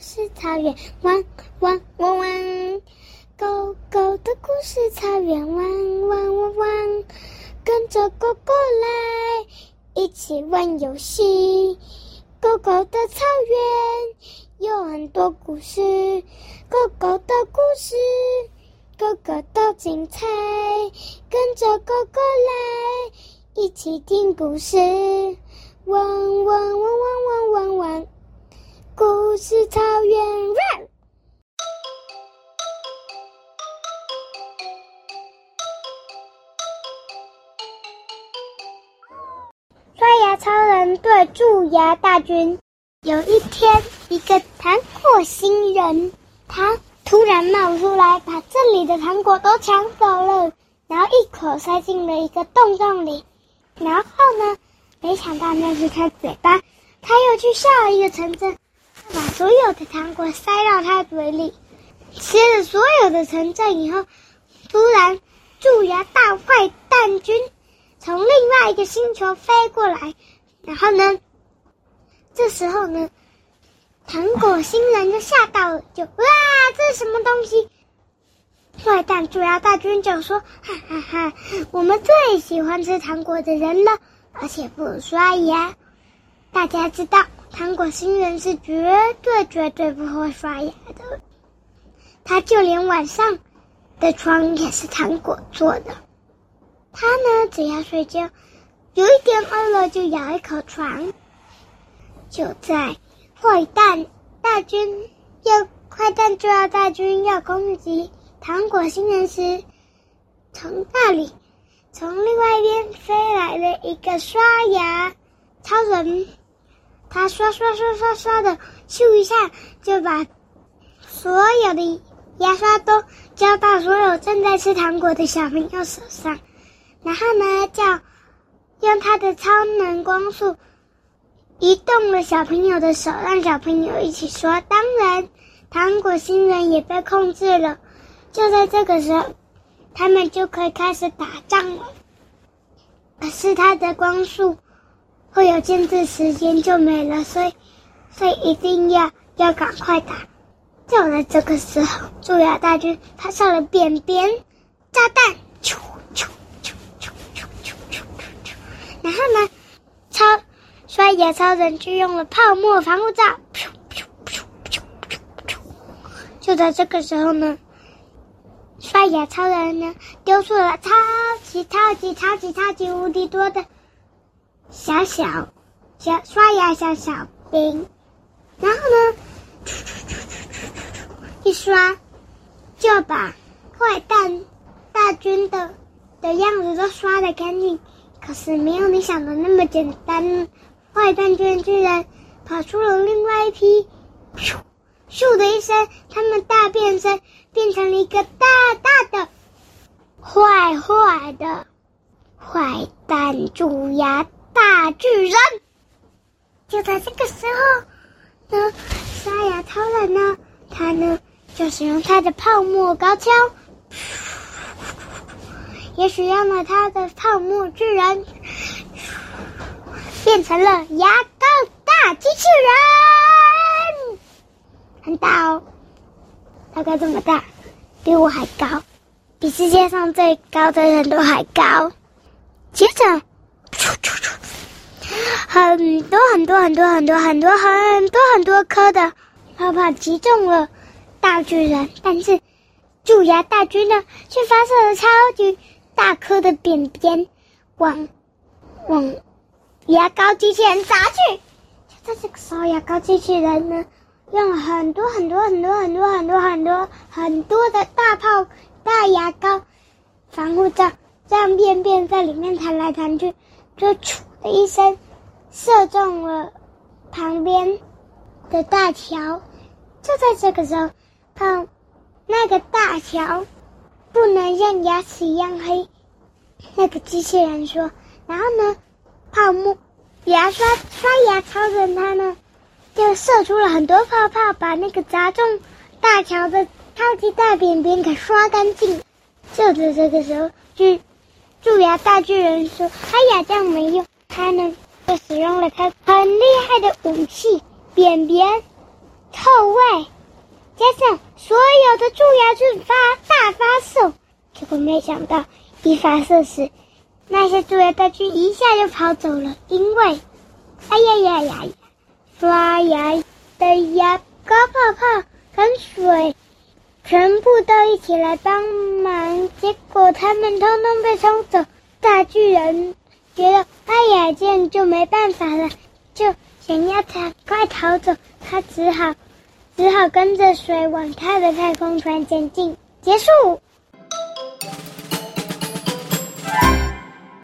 事草原，汪汪汪汪。狗狗的故事草原，汪汪汪汪。跟着狗狗来，一起玩游戏。狗狗的草原有很多故事，狗狗的故事，狗狗都精彩。跟着狗狗来，一起听故事。汪汪汪汪汪汪汪，故事草原。刷牙超人对蛀牙大军。有一天，一个糖果星人，他突然冒出来，把这里的糖果都抢走了，然后一口塞进了一个洞洞里，然后呢？没想到那是他嘴巴，他又去下一个城镇，把所有的糖果塞到他嘴里，吃了所有的城镇以后，突然蛀牙大坏蛋军从另外一个星球飞过来，然后呢，这时候呢，糖果星人就吓到了，就哇，这是什么东西？坏蛋蛀牙大军就说：哈哈哈，我们最喜欢吃糖果的人了。而且不刷牙，大家知道，糖果星人是绝对绝对不会刷牙的。他就连晚上的床也是糖果做的。他呢，只要睡觉，有一点饿了就咬一口床。就在坏蛋大军要坏蛋就要大军要攻击糖果星人时，从那里。从另外一边飞来了一个刷牙超人，他刷刷刷刷刷的，咻一下就把所有的牙刷都交到所有正在吃糖果的小朋友手上，然后呢，叫用他的超能光速移动了小朋友的手，让小朋友一起刷。当然，糖果星人也被控制了。就在这个时候。他们就可以开始打仗了，可是他的光速会有限制，时间就没了，所以，所以一定要要赶快打。就在这个时候，蛀牙大军发射了便便炸弹，啾啾啾啾啾啾啾啾，然后呢，超刷牙超人就用了泡沫防护罩，就在这个时候呢。刷牙超人呢，丢出了超级超级超级超级无敌多的小小小刷牙小小兵，然后呢，一刷就把坏蛋大军的的样子都刷得干净。可是没有你想的那么简单，坏蛋军居然跑出了另外一批。咻的一声，他们大变身，变成了一个大大的、坏坏的坏蛋蛀牙大巨人。就在这个时候，呢，刷牙超人呢，他呢就使用他的泡沫高跷，也使用了他的泡沫巨人，变成了牙膏大机器人。很大哦，大概这么大，比我还高，比世界上最高的人都还高。接着，很多很多很多很多很多很多很多颗的泡泡击中了大巨人，但是蛀牙大军呢，却发射了超级大颗的便便往往牙膏机器人砸去。就在这个时候，牙膏机器人呢，用了很多很多很多很多很多很多很多的大炮大牙膏防护罩，这样便便在里面弹来弹去，就咻的一声射中了旁边的大桥。就在这个时候，碰那个大桥不能像牙齿一样黑。那个机器人说：“然后呢，泡沫牙刷刷牙超人他呢？”就射出了很多泡泡，把那个砸中大桥的超级大便便给刷干净。就在这个时候，巨蛀牙大巨人说：“哎呀，这样没用。”他呢，就使用了他很厉害的武器——扁扁。臭味，加上所有的蛀牙菌发大发射，结果没想到一发射时，那些蛀牙大军一下就跑走了，因为，哎呀呀呀呀，刷牙的牙膏泡泡跟水全部都一起来帮忙，结果他们通通被冲走。大巨人觉得哎呀，这样就没办法了，就想要赶快逃走，他只好只好跟着水往他的太空船前进。结束。